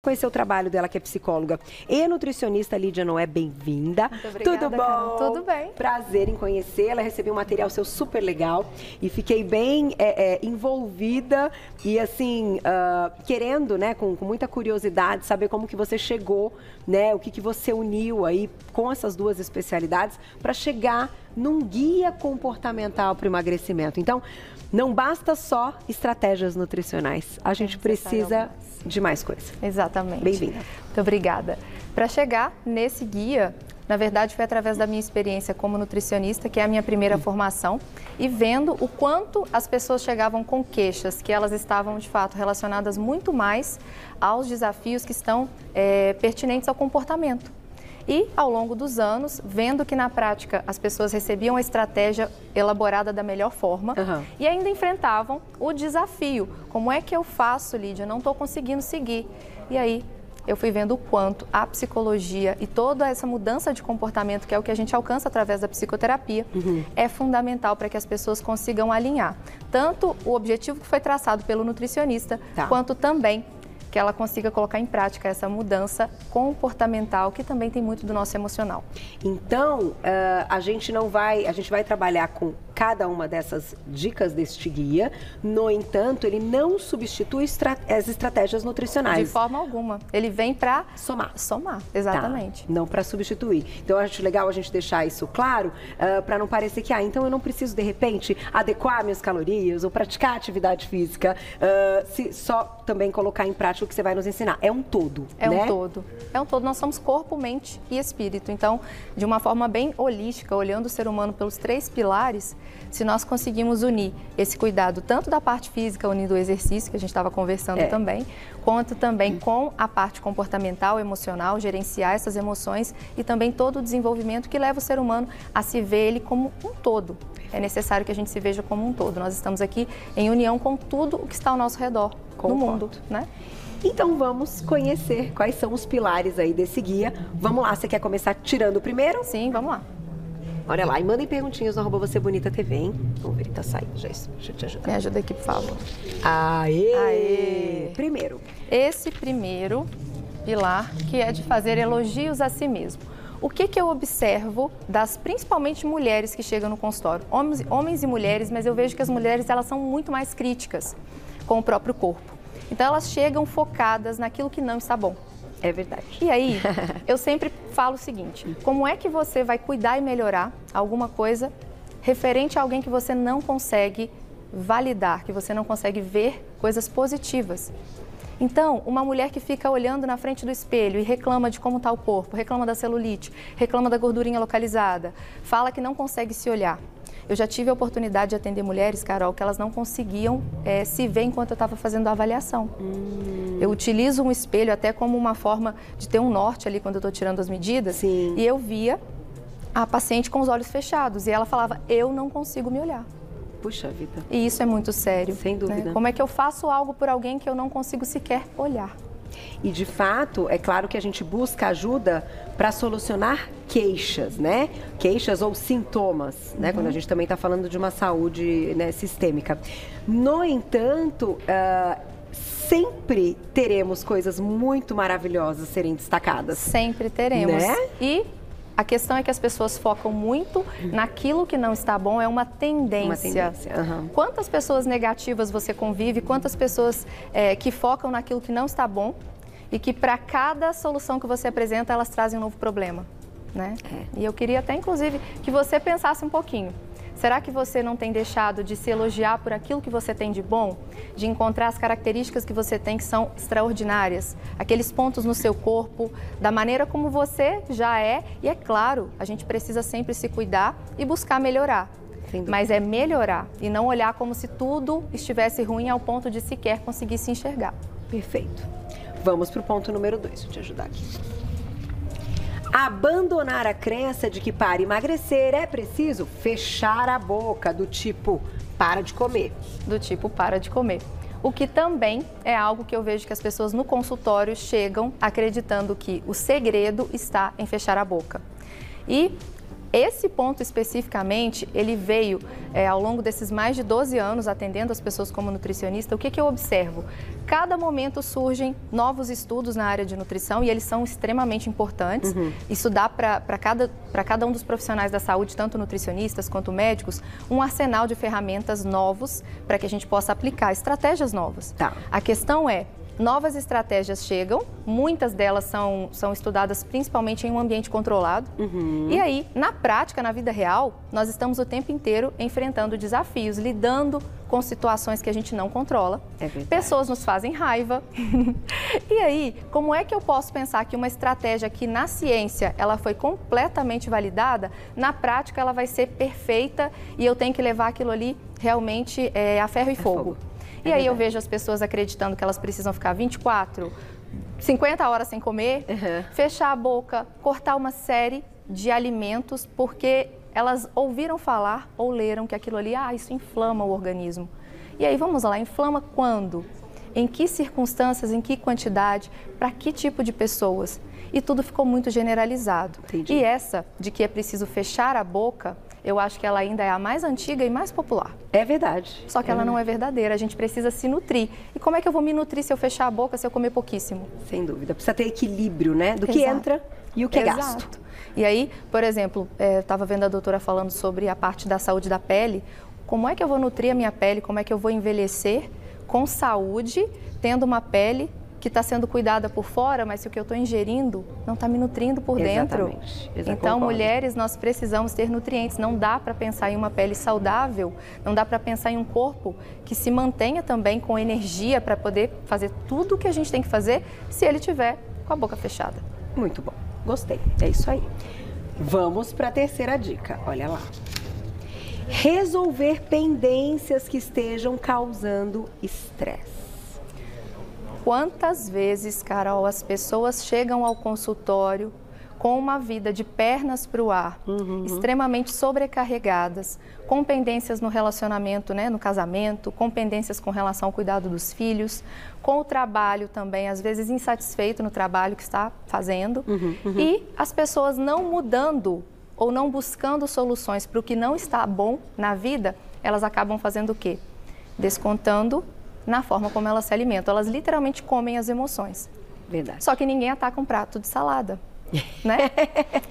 conhecer o trabalho dela, que é psicóloga e nutricionista. Lídia Noé, bem-vinda. Tudo bom? Carol. Tudo bem. Prazer em conhecê-la. Recebi um material seu super legal e fiquei bem é, é, envolvida e assim uh, querendo, né, com, com, muita curiosidade, saber como que você chegou, né, o que que você uniu aí com essas duas especialidades para chegar num guia comportamental para o emagrecimento. Então, não basta só estratégias nutricionais. A gente precisa de mais coisa. Exatamente. Bem-vinda. Muito obrigada. Para chegar nesse guia, na verdade, foi através da minha experiência como nutricionista, que é a minha primeira hum. formação, e vendo o quanto as pessoas chegavam com queixas, que elas estavam, de fato, relacionadas muito mais aos desafios que estão é, pertinentes ao comportamento. E, ao longo dos anos, vendo que na prática as pessoas recebiam a estratégia elaborada da melhor forma uhum. e ainda enfrentavam o desafio. Como é que eu faço, Lídia? Não estou conseguindo seguir. E aí eu fui vendo o quanto a psicologia e toda essa mudança de comportamento, que é o que a gente alcança através da psicoterapia, uhum. é fundamental para que as pessoas consigam alinhar tanto o objetivo que foi traçado pelo nutricionista, tá. quanto também que ela consiga colocar em prática essa mudança comportamental, que também tem muito do nosso emocional. Então, uh, a gente não vai, a gente vai trabalhar com cada uma dessas dicas deste guia. No entanto, ele não substitui as estratégias nutricionais. De forma alguma. Ele vem para somar. Somar, exatamente. Tá, não para substituir. Então, eu acho legal a gente deixar isso claro, uh, para não parecer que, ah, então eu não preciso, de repente, adequar minhas calorias ou praticar atividade física, uh, se só também colocar em prática o que você vai nos ensinar. É um todo, É né? um todo. É um todo. Nós somos corpo, mente e espírito. Então, de uma forma bem holística, olhando o ser humano pelos três pilares, se nós conseguimos unir esse cuidado tanto da parte física, unindo o exercício, que a gente estava conversando é. também, quanto também com a parte comportamental, emocional, gerenciar essas emoções e também todo o desenvolvimento que leva o ser humano a se ver ele como um todo. É necessário que a gente se veja como um todo. Nós estamos aqui em união com tudo o que está ao nosso redor, Concordo. no mundo, né? Então vamos conhecer quais são os pilares aí desse guia. Vamos lá, você quer começar tirando o primeiro? Sim, vamos lá. Olha lá, e mandem perguntinhas no arroba Você Bonita TV, hein? Vamos ver, tá saindo já. Deixa eu te ajudar. Me ajuda aqui, por favor. Aê! Aê! Primeiro. Esse primeiro pilar, que é de fazer elogios a si mesmo. O que, que eu observo das principalmente mulheres que chegam no consultório? Homens, homens e mulheres, mas eu vejo que as mulheres elas são muito mais críticas com o próprio corpo. Então elas chegam focadas naquilo que não está bom. É verdade. E aí, eu sempre falo o seguinte: como é que você vai cuidar e melhorar alguma coisa referente a alguém que você não consegue validar, que você não consegue ver coisas positivas? Então, uma mulher que fica olhando na frente do espelho e reclama de como está o corpo, reclama da celulite, reclama da gordurinha localizada, fala que não consegue se olhar. Eu já tive a oportunidade de atender mulheres, Carol, que elas não conseguiam é, se ver enquanto eu estava fazendo a avaliação. Hum. Eu utilizo um espelho até como uma forma de ter um norte ali quando eu estou tirando as medidas. Sim. E eu via a paciente com os olhos fechados e ela falava: Eu não consigo me olhar. Puxa vida. E isso é muito sério. Sem né? dúvida. Né? Como é que eu faço algo por alguém que eu não consigo sequer olhar? E de fato, é claro que a gente busca ajuda para solucionar queixas, né? Queixas ou sintomas, né? Quando a uhum. gente também está falando de uma saúde né, sistêmica. No entanto, uh, sempre teremos coisas muito maravilhosas serem destacadas. Sempre teremos. Né? E a questão é que as pessoas focam muito naquilo que não está bom, é uma tendência. Uma tendência. Uhum. Quantas pessoas negativas você convive, quantas pessoas é, que focam naquilo que não está bom e que para cada solução que você apresenta, elas trazem um novo problema. Né? É. E eu queria até, inclusive, que você pensasse um pouquinho. Será que você não tem deixado de se elogiar por aquilo que você tem de bom? De encontrar as características que você tem que são extraordinárias? Aqueles pontos no seu corpo, da maneira como você já é. E é claro, a gente precisa sempre se cuidar e buscar melhorar. Mas é melhorar e não olhar como se tudo estivesse ruim ao ponto de sequer conseguir se enxergar. Perfeito. Vamos para o ponto número dois, eu te ajudar aqui. Abandonar a crença de que para emagrecer é preciso fechar a boca, do tipo, para de comer. Do tipo, para de comer. O que também é algo que eu vejo que as pessoas no consultório chegam acreditando que o segredo está em fechar a boca. E Esse ponto especificamente, ele veio é, ao longo desses mais de 12 anos atendendo as pessoas como nutricionista. O que, que eu observo? Cada momento surgem novos estudos na área de nutrição e eles são extremamente importantes. Uhum. Isso dá para cada, cada um dos profissionais da saúde, tanto nutricionistas quanto médicos, um arsenal de ferramentas novos para que a gente possa aplicar estratégias novas. Tá. A questão é, novas estratégias chegam, muitas delas são, são estudadas principalmente em um ambiente controlado. Uhum. E aí, na prática, na vida real, nós estamos o tempo inteiro enfrentando desafios, lidando com situações que a gente não controla. É Pessoas nos fazem raiva. e aí, como é que eu posso pensar que uma estratégia que na ciência ela foi completamente validada, na prática ela vai ser perfeita e eu tenho que levar aquilo ali realmente é, a ferro e é fogo. fogo. E é aí verdade. eu vejo as pessoas acreditando que elas precisam ficar 24, 50 horas sem comer, uhum. fechar a boca, cortar uma série de alimentos porque elas ouviram falar ou leram que aquilo ali, ah, isso inflama o organismo. E aí vamos lá, inflama quando? Em que circunstâncias, em que quantidade, para que tipo de pessoas? E tudo ficou muito generalizado. Entendi. E essa de que é preciso fechar a boca, eu acho que ela ainda é a mais antiga e mais popular. É verdade. Só que é. ela não é verdadeira. A gente precisa se nutrir. E como é que eu vou me nutrir se eu fechar a boca, se eu comer pouquíssimo? Sem dúvida. Precisa ter equilíbrio, né? Do Exato. que entra e o que Exato. é gasto. E aí, por exemplo, é, estava vendo a doutora falando sobre a parte da saúde da pele. Como é que eu vou nutrir a minha pele? Como é que eu vou envelhecer com saúde, tendo uma pele que está sendo cuidada por fora, mas se o que eu estou ingerindo não está me nutrindo por dentro. Exatamente. Então, mulheres, nós precisamos ter nutrientes. Não dá para pensar em uma pele saudável, não dá para pensar em um corpo que se mantenha também com energia para poder fazer tudo o que a gente tem que fazer se ele tiver com a boca fechada. Muito bom, gostei. É isso aí. Vamos para a terceira dica. Olha lá. Resolver pendências que estejam causando estresse. Quantas vezes, Carol, as pessoas chegam ao consultório com uma vida de pernas para o ar, uhum. extremamente sobrecarregadas, com pendências no relacionamento, né, no casamento, com pendências com relação ao cuidado dos filhos, com o trabalho também, às vezes insatisfeito no trabalho que está fazendo, uhum, uhum. e as pessoas não mudando ou não buscando soluções para o que não está bom na vida, elas acabam fazendo o quê? Descontando na forma como elas se alimentam. Elas literalmente comem as emoções. Verdade. Só que ninguém ataca um prato de salada. né?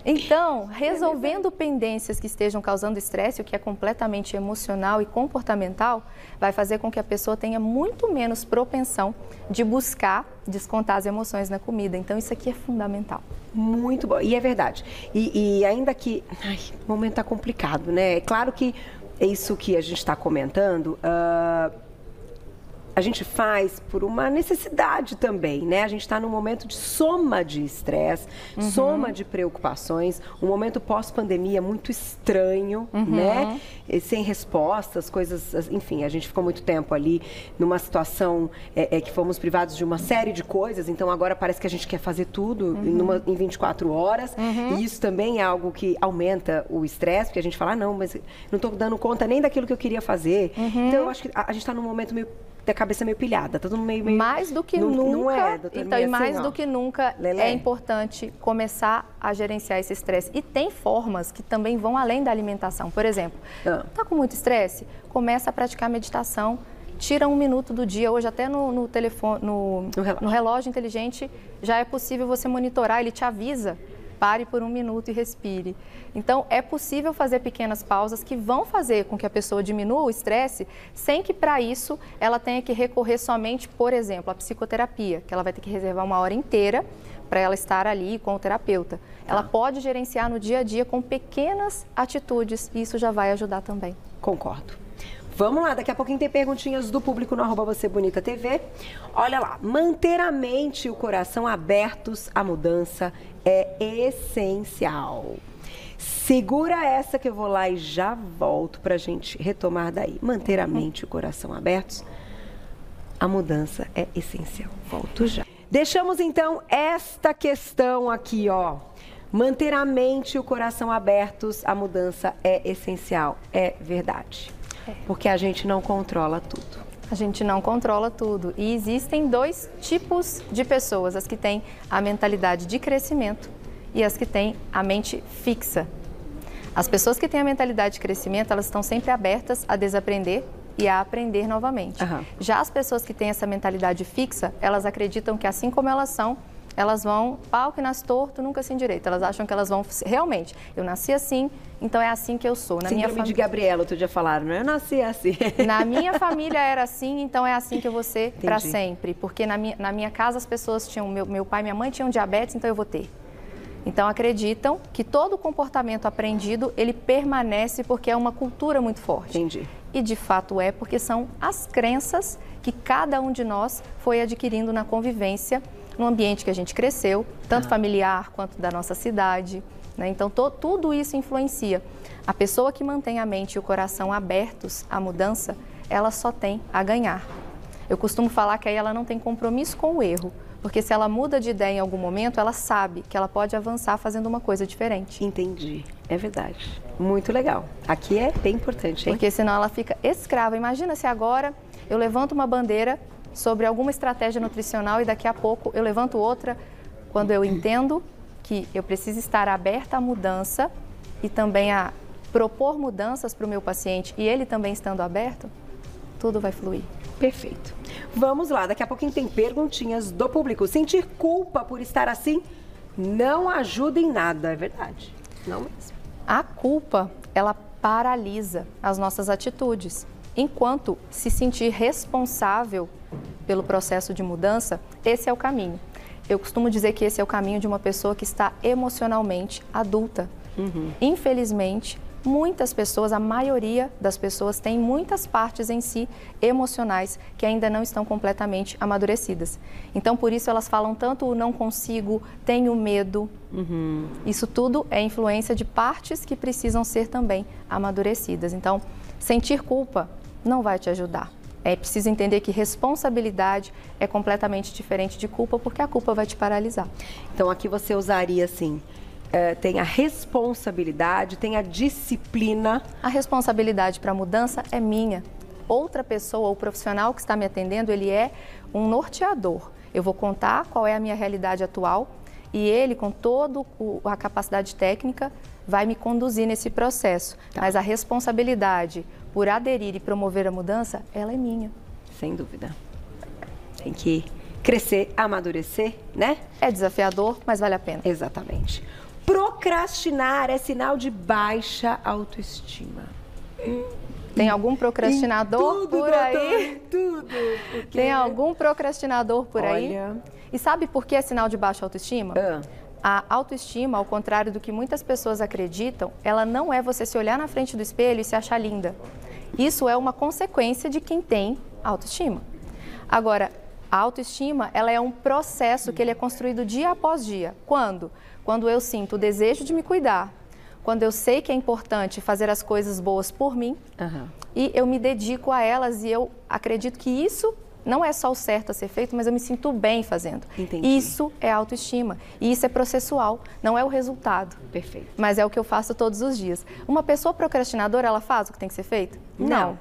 Então, resolvendo pendências que estejam causando estresse, o que é completamente emocional e comportamental, vai fazer com que a pessoa tenha muito menos propensão de buscar descontar as emoções na comida. Então, isso aqui é fundamental. Muito bom. E é verdade. E, e ainda que ai, o momento está complicado, né? É claro que isso que a gente está comentando. Uh a gente faz por uma necessidade também, né? A gente está num momento de soma de estresse, uhum. soma de preocupações, um momento pós-pandemia muito estranho, uhum. né? E sem respostas, coisas, enfim, a gente ficou muito tempo ali numa situação é, é, que fomos privados de uma série de coisas, então agora parece que a gente quer fazer tudo uhum. numa, em 24 horas, uhum. e isso também é algo que aumenta o estresse, porque a gente fala, ah, não, mas não estou dando conta nem daquilo que eu queria fazer. Uhum. Então eu acho que a, a gente está num momento meio ter a cabeça meio pilhada, tá tudo meio... meio mais do que não, nunca, não é, doutor, então, e mais assim, do que nunca é importante começar a gerenciar esse estresse. E tem formas que também vão além da alimentação. Por exemplo, ah. tá com muito estresse? Começa a praticar meditação, tira um minuto do dia. Hoje até no, no telefone, no, no relógio. no relógio inteligente já é possível você monitorar, ele te avisa pare por um minuto e respire. Então, é possível fazer pequenas pausas que vão fazer com que a pessoa diminua o estresse, sem que para isso ela tenha que recorrer somente, por exemplo, à psicoterapia, que ela vai ter que reservar uma hora inteira para ela estar ali com o terapeuta. Ela tá. pode gerenciar no dia a dia com pequenas atitudes e isso já vai ajudar também. Concordo. Vamos lá, daqui a pouquinho tem perguntinhas do público no arroba você bonita TV. Olha lá, manter a mente e o coração abertos à mudança é essencial. Segura essa que eu vou lá e já volto para a gente retomar daí. Manter a mente e o coração abertos, a mudança é essencial. Volto já. Deixamos então esta questão aqui, ó. Manter a mente e o coração abertos, a mudança é essencial. É verdade. Porque a gente não controla tudo. A gente não controla tudo. E existem dois tipos de pessoas: as que têm a mentalidade de crescimento e as que têm a mente fixa. As pessoas que têm a mentalidade de crescimento, elas estão sempre abertas a desaprender e a aprender novamente. Uhum. Já as pessoas que têm essa mentalidade fixa, elas acreditam que assim como elas são, elas vão pau que nasce torto, nunca se endireita. Elas acham que elas vão realmente, eu nasci assim, então é assim que eu sou. Na Síndrome minha fam... de Gabriela, outro dia falaram, não? Eu nasci assim. Na minha família era assim, então é assim que eu vou ser para sempre. Porque na minha, na minha casa as pessoas tinham, meu, meu pai e minha mãe tinham diabetes, então eu vou ter. Então acreditam que todo o comportamento aprendido, ele permanece porque é uma cultura muito forte. Entendi. E de fato é porque são as crenças que cada um de nós foi adquirindo na convivência no ambiente que a gente cresceu, tanto ah. familiar quanto da nossa cidade. Né? Então, to, tudo isso influencia. A pessoa que mantém a mente e o coração abertos à mudança, ela só tem a ganhar. Eu costumo falar que aí ela não tem compromisso com o erro, porque se ela muda de ideia em algum momento, ela sabe que ela pode avançar fazendo uma coisa diferente. Entendi. É verdade. Muito legal. Aqui é bem importante, hein? Porque senão ela fica escrava. Imagina se agora eu levanto uma bandeira sobre alguma estratégia nutricional e daqui a pouco eu levanto outra quando eu entendo que eu preciso estar aberta à mudança e também a propor mudanças para o meu paciente e ele também estando aberto, tudo vai fluir. Perfeito. Vamos lá, daqui a pouquinho tem perguntinhas do público. Sentir culpa por estar assim não ajuda em nada, é verdade? Não mesmo. A culpa, ela paralisa as nossas atitudes. Enquanto se sentir responsável pelo processo de mudança, esse é o caminho. Eu costumo dizer que esse é o caminho de uma pessoa que está emocionalmente adulta. Uhum. Infelizmente, muitas pessoas, a maioria das pessoas, tem muitas partes em si emocionais que ainda não estão completamente amadurecidas. Então, por isso, elas falam tanto o não consigo, tenho medo. Uhum. Isso tudo é influência de partes que precisam ser também amadurecidas. Então, sentir culpa não vai te ajudar. É preciso entender que responsabilidade é completamente diferente de culpa, porque a culpa vai te paralisar. Então aqui você usaria assim. É, tem a responsabilidade, tem a disciplina. A responsabilidade para a mudança é minha. Outra pessoa ou profissional que está me atendendo, ele é um norteador. Eu vou contar qual é a minha realidade atual e ele, com toda a capacidade técnica, vai me conduzir nesse processo. Tá. Mas a responsabilidade por aderir e promover a mudança, ela é minha. Sem dúvida. Tem que crescer, amadurecer, né? É desafiador, mas vale a pena. Exatamente. Procrastinar é sinal de baixa autoestima. Tem algum procrastinador tudo, por aí? Tudo. Porque... Tem algum procrastinador por Olha... aí? E sabe por que é sinal de baixa autoestima? Ah. A autoestima, ao contrário do que muitas pessoas acreditam, ela não é você se olhar na frente do espelho e se achar linda. Isso é uma consequência de quem tem autoestima. Agora, a autoestima, ela é um processo que ele é construído dia após dia. Quando? Quando eu sinto o desejo de me cuidar, quando eu sei que é importante fazer as coisas boas por mim uhum. e eu me dedico a elas e eu acredito que isso não é só o certo a ser feito, mas eu me sinto bem fazendo. Entendi. Isso é autoestima. E isso é processual, não é o resultado. Perfeito. Mas é o que eu faço todos os dias. Uma pessoa procrastinadora, ela faz o que tem que ser feito? Não. não.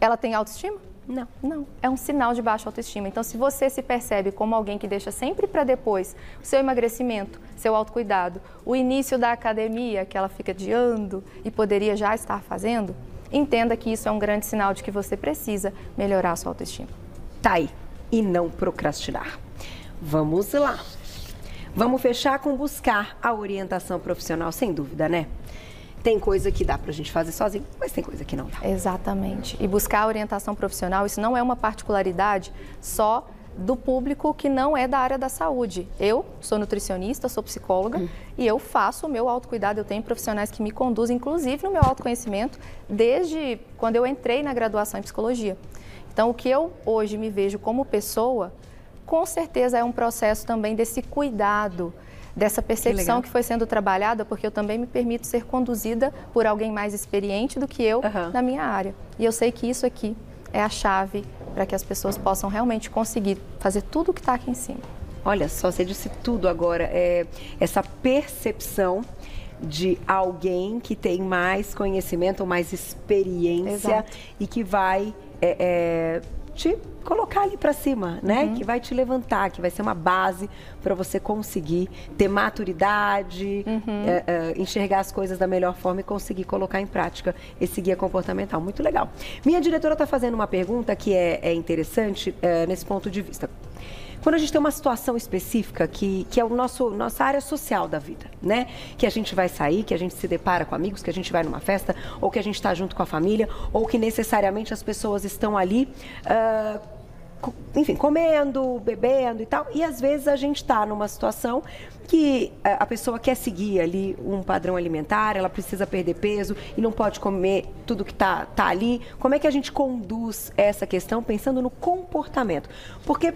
Ela tem autoestima? Não. Não. É um sinal de baixa autoestima. Então, se você se percebe como alguém que deixa sempre para depois o seu emagrecimento, seu autocuidado, o início da academia, que ela fica adiando e poderia já estar fazendo, entenda que isso é um grande sinal de que você precisa melhorar a sua autoestima tá aí e não procrastinar. Vamos lá. Vamos fechar com buscar a orientação profissional, sem dúvida, né? Tem coisa que dá para a gente fazer sozinho, mas tem coisa que não dá. Exatamente. E buscar a orientação profissional, isso não é uma particularidade só do público que não é da área da saúde. Eu sou nutricionista, sou psicóloga hum. e eu faço o meu autocuidado. Eu tenho profissionais que me conduzem, inclusive no meu autoconhecimento, desde quando eu entrei na graduação em psicologia. Então, o que eu hoje me vejo como pessoa, com certeza é um processo também desse cuidado, dessa percepção que, que, foi sendo trabalhada, porque eu também me permito ser conduzida por alguém mais experiente do que eu uhum. na minha área. E eu sei que isso aqui é a chave para que as pessoas possam realmente conseguir fazer tudo o que está aqui em cima. Olha só, você disse tudo agora. É, essa percepção de alguém que tem mais conhecimento, mais experiência Exato. e que vai é, é, te colocar ali para cima, né? Uhum. Que vai te levantar, que vai ser uma base para você conseguir ter maturidade, uhum. é, é, enxergar as coisas da melhor forma e conseguir colocar em prática esse guia comportamental. Muito legal. Minha diretora está fazendo uma pergunta que é, é interessante é, nesse ponto de vista. Quando a gente tem uma situação específica que, que é o nosso nossa área social da vida, né? Que a gente vai sair, que a gente se depara com amigos, que a gente vai numa festa, ou que a gente está junto com a família, ou que necessariamente as pessoas estão ali. Uh, enfim, comendo, bebendo e tal. E às vezes a gente está numa situação que eh, a pessoa quer seguir ali um padrão alimentar, ela precisa perder peso e não pode comer tudo que está tá ali. Como é que a gente conduz essa questão pensando no comportamento? Porque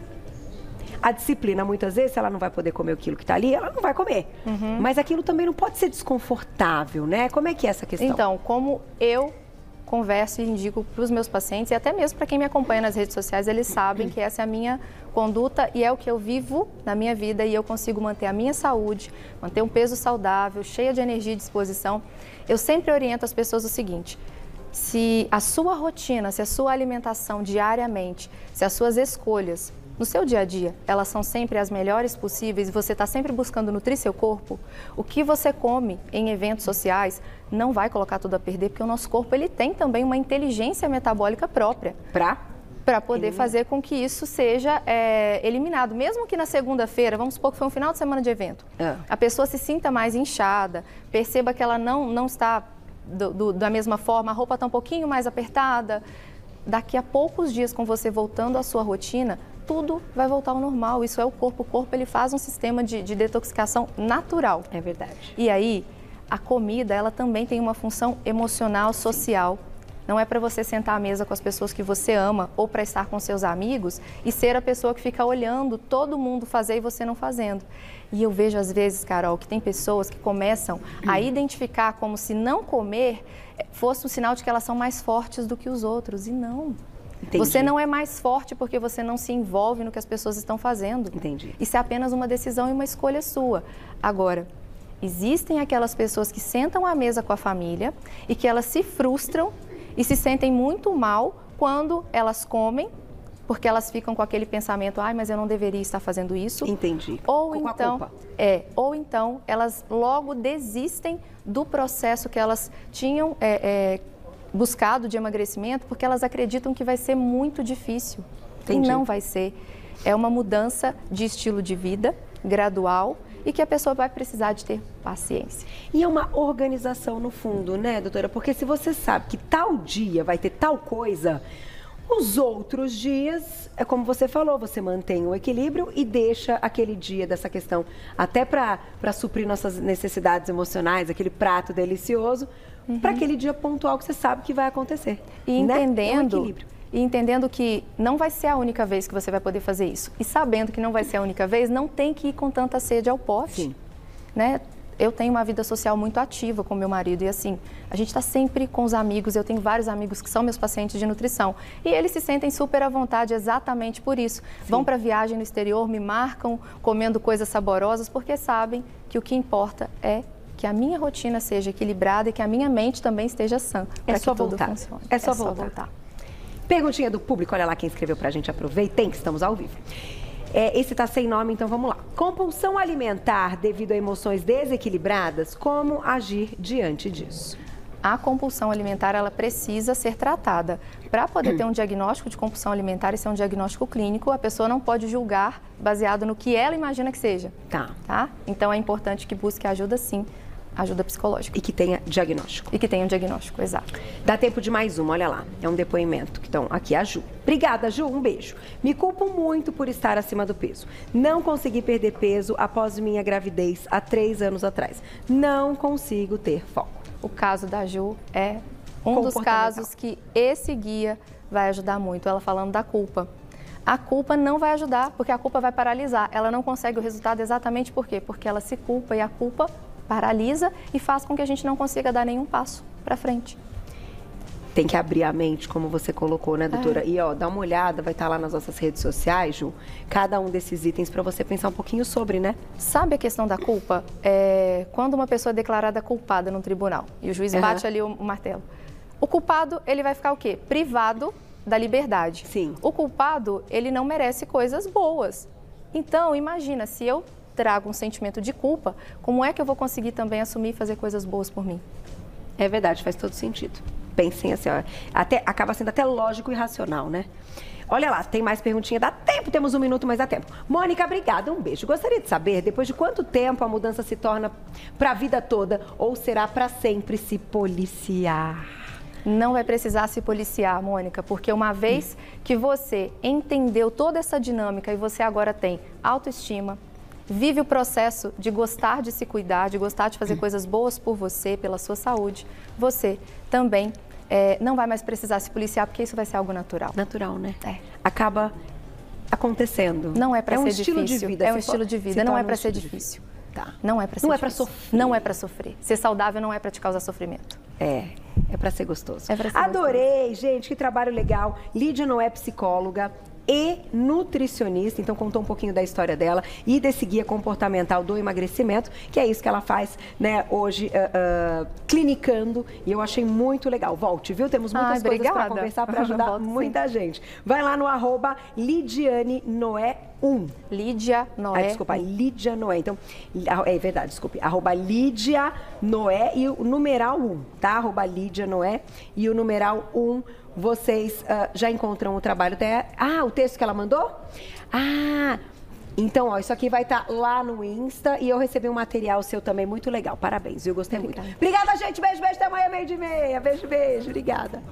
a disciplina, muitas vezes, se ela não vai poder comer aquilo que está ali, ela não vai comer. Uhum. Mas aquilo também não pode ser desconfortável, né? Como é que é essa questão? Então, como eu converso e indico para os meus pacientes e até mesmo para quem me acompanha nas redes sociais, eles sabem que essa é a minha conduta e é o que eu vivo na minha vida e eu consigo manter a minha saúde, manter um peso saudável, cheia de energia e disposição. Eu sempre oriento as pessoas o seguinte: se a sua rotina, se a sua alimentação diariamente, se as suas escolhas no seu dia a dia, elas são sempre as melhores possíveis e você está sempre buscando nutrir seu corpo, o que você come em eventos sociais não vai colocar tudo a perder, porque o nosso corpo ele tem também uma inteligência metabólica própria. Para? Para poder fazer com que isso seja é, eliminado. Mesmo que na segunda-feira, vamos supor que foi um final de semana de evento, é. a pessoa se sinta mais inchada, perceba que ela não, não está do, do, da mesma forma, a roupa está um pouquinho mais apertada. Daqui a poucos dias, com você voltando à sua rotina, tudo vai voltar ao normal. Isso é o corpo. O corpo ele faz um sistema de, de detoxicação natural. É verdade. E aí, a comida, ela também tem uma função emocional, social. Não é para você sentar à mesa com as pessoas que você ama ou para estar com seus amigos e ser a pessoa que fica olhando todo mundo fazer e você não fazendo. E eu vejo às vezes, Carol, que tem pessoas que começam a hum. identificar como se não comer fosse um sinal de que elas são mais fortes do que os outros. E não. Entendi. Você não é mais forte porque você não se envolve no que as pessoas estão fazendo. Entendi. Isso é apenas uma decisão e uma escolha sua. Agora, existem aquelas pessoas que sentam à mesa com a família e que elas se frustram e se sentem muito mal quando elas comem porque elas ficam com aquele pensamento, ai, mas eu não deveria estar fazendo isso. Entendi. Ou com então, é, ou então elas logo desistem do processo que elas tinham é, é, buscado de emagrecimento porque elas acreditam que vai ser muito difícil. Entendi. E não vai ser. É uma mudança de estilo de vida gradual e que a pessoa vai precisar de ter paciência. E é uma organização no fundo, né, doutora? Porque se você sabe que tal dia vai ter tal coisa, os outros dias, é como você falou, você mantém o equilíbrio e deixa aquele dia dessa questão até para suprir nossas necessidades emocionais, aquele prato delicioso, uhum. para aquele dia pontual que você sabe que vai acontecer. E né? entendendo. Né? É um e entendendo que não vai ser a única vez que você vai poder fazer isso. E sabendo que não vai ser a única vez, não tem que ir com tanta sede ao pote. Sim. Né? Eu tenho uma vida social muito ativa com meu marido e assim, a gente está sempre com os amigos. Eu tenho vários amigos que são meus pacientes de nutrição e eles se sentem super à vontade exatamente por isso. Sim. Vão para viagem no exterior, me marcam comendo coisas saborosas porque sabem que o que importa é que a minha rotina seja equilibrada e que a minha mente também esteja sã. É só voltar. Funcione. É só, é voltar. só voltar. Perguntinha do público, olha lá quem escreveu pra gente, aproveitem que estamos ao vivo. É, esse está sem nome, então vamos lá. Compulsão alimentar devido a emoções desequilibradas, como agir diante disso? A compulsão alimentar ela precisa ser tratada. Para poder ter um diagnóstico de compulsão alimentar e ser um diagnóstico clínico, a pessoa não pode julgar baseado no que ela imagina que seja. Tá. tá? Então é importante que busque ajuda sim ajuda psicológica. E que tenha diagnóstico. E que tenha um diagnóstico, exato. Dá tempo de mais uma, olha lá. É um depoimento. Então, aqui a Ju. Obrigada, Ju. Um beijo. Me culpo muito por estar acima do peso. Não consegui perder peso após minha gravidez há três anos atrás. Não consigo ter foco. O caso da Ju é um dos casos que esse guia vai ajudar muito. Ela falando da culpa. A culpa não vai ajudar, porque a culpa vai paralisar. Ela não consegue o resultado exatamente por quê? Porque ela se culpa e a culpa paralisa e faz com que a gente não consiga dar nenhum passo para frente. Tem que abrir a mente, como você colocou, né, doutora? É. E ó, dá uma olhada, vai estar lá nas nossas redes sociais, Ju, cada um desses itens para você pensar um pouquinho sobre, né? Sabe a questão da culpa? É, quando uma pessoa é declarada culpada no tribunal e o juiz uhum. bate ali o, o martelo, o culpado ele vai ficar o quê? Privado da liberdade. Sim. O culpado, ele não merece coisas boas. Então, imagina, se eu trago um sentimento de culpa, como é que eu vou conseguir também assumir e fazer coisas boas por mim? É verdade, faz todo sentido. Pensem assim, ó, até, acaba sendo até lógico e racional, né? Olha lá, tem mais perguntinha, dá tempo, temos um minuto, mas dá tempo. Mônica, obrigada, um beijo. Gostaria de saber, depois de quanto tempo a mudança se torna para a vida toda ou será para sempre se policiar? Não vai precisar se policiar, Mônica, porque uma vez que você entendeu toda essa dinâmica e você agora tem autoestima, vive o processo de gostar de se cuidar, de gostar de fazer coisas boas por você, pela sua saúde, você também é, não vai mais precisar se policiar, porque isso vai ser algo natural. Natural, né? É. Acaba acontecendo. Não é para é um ser estilo difícil. de vida. É um estilo de vida, não é um para ser difícil. Tá. Não é para ser Não é pra difícil. sofrer. Não é para sofrer. Ser saudável não é para te causar sofrimento. É, é para ser gostoso. É pra ser Adorei, gente, que trabalho legal. Lídia não é psicóloga e nutricionista, então contou um pouquinho da história dela e desse guia comportamental do emagrecimento, que é isso que ela faz, né, hoje, uh, uh, clinicando, e eu achei muito legal. Volte, viu? Temos muitas Ai, coisas para conversar, para ajudar Volto sim. muita gente. Vai lá no arroba Lidiane Noé 1. Lídia Noé. Ah, desculpa, Lídia Noé. Então, é verdade, desculpe. Arroba Lídia Noé e o numeral 1, tá? Arroba Lídia Noé e o numeral 1. Vocês ah, já encontram o trabalho dela. Ah, o texto que ela mandou? Ah, então, ó, isso aqui vai estar lá no Insta e eu recebi um material seu também muito legal. Parabéns, eu gostei Obrigada. muito. Obrigada, gente. Beijo, beijo. Até amanhã, meio de meia. Beijo, beijo. Obrigada.